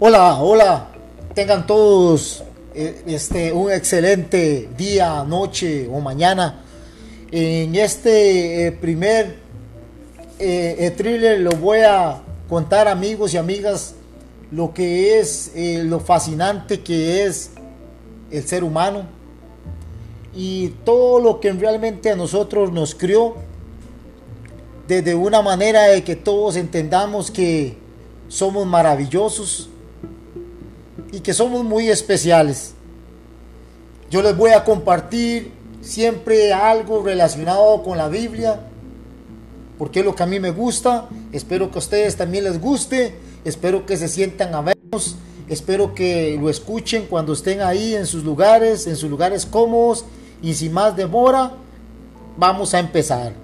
Hola, hola. Tengan todos eh, este, un excelente día, noche o mañana. En este eh, primer eh, thriller lo voy a contar amigos y amigas lo que es lo fascinante que es el ser humano y todo lo que realmente a nosotros nos crió desde una manera de que todos entendamos que somos maravillosos y que somos muy especiales. Yo les voy a compartir siempre algo relacionado con la Biblia, porque es lo que a mí me gusta. Espero que a ustedes también les guste. Espero que se sientan a. Espero que lo escuchen cuando estén ahí en sus lugares, en sus lugares cómodos. Y sin más demora, vamos a empezar.